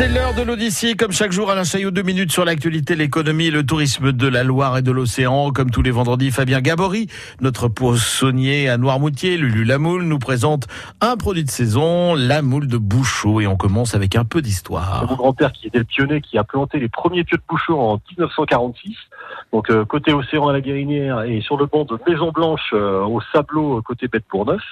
C'est l'heure de l'Odyssée, comme chaque jour, Alain Chaillot, deux minutes sur l'actualité, l'économie, le tourisme de la Loire et de l'océan. Comme tous les vendredis, Fabien Gabory, notre poissonnier à Noirmoutier, Lulu Lamoule, nous présente un produit de saison, la moule de Bouchot. Et on commence avec un peu d'histoire. Mon grand-père qui était le pionnier, qui a planté les premiers pieux de Bouchot en 1946. Donc euh, côté océan à la Guérinière et sur le banc de Maison Blanche euh, au Sablot côté Bête Bourneuf.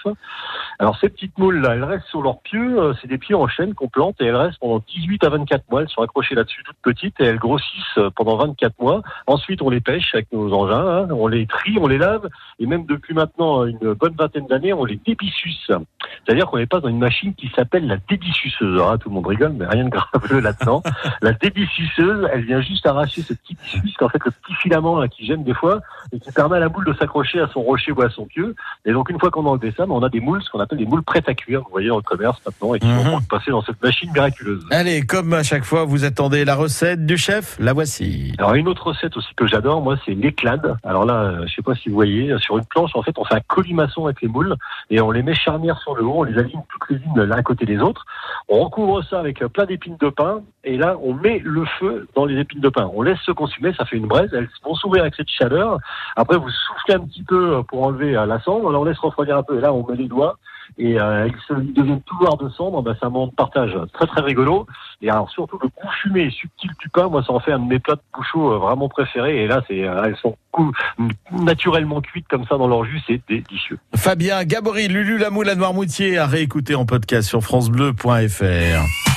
Alors ces petites moules là, elles restent sur leurs pieux, euh, c'est des pieux en chaîne qu'on plante et elles restent pendant 18 à 24 mois, elles sont accrochées là-dessus toutes petites et elles grossissent euh, pendant 24 mois. Ensuite on les pêche avec nos engins, hein, on les trie, on les lave et même depuis maintenant une bonne vingtaine d'années on les débissuce. C'est-à-dire qu'on les passe dans une machine qui s'appelle la débissuceuse. Hein, tout le monde rigole mais rien de grave là-dedans. la débissuceuse, elle vient juste arracher ce petit biscuit, en fait le petit filament là, qui gêne des fois et qui permet à la moule de s'accrocher à son rocher ou à son pieu. Et donc une fois qu'on a enlevé ça, ben, on a des moules, ce qu'on appelle des moules prêtes à cuire, vous voyez dans le commerce maintenant, et qui Mhm. vont passer dans cette machine miraculeuse. Allez, comme à chaque fois, vous attendez la recette du chef, la voici. Alors une autre recette aussi que j'adore, moi, c'est l'éclade. Alors là, euh, je sais pas si vous voyez, euh, sur une planche, en fait, on fait un colimaçon avec les moules et on les met charnières sur le haut, on les aligne toutes les unes l'un à côté des autres. On recouvre ça avec euh, plein d'épines de pin et là, on met le feu dans les épines de pin. On laisse se consumer, ça fait une braise. Elles vont s'ouvrir avec cette chaleur. Après, vous soufflez un petit peu pour enlever la cendre. On laisse refroidir un peu et là, on met les doigts et euh, ils, se, ils deviennent tout noirs de cendre. Ben, c'est un moment de partage très très rigolo. Et alors surtout le goût fumé et subtil du pain, moi ça en fait un de mes plats de bouchot euh, vraiment préférés. Et là, c'est euh, elles sont cou- naturellement cuites comme ça dans leur jus, c'est délicieux. Fabien Gabory, Lulu Lamoule Noirmoutier, à réécouter en podcast sur FranceBleu.fr.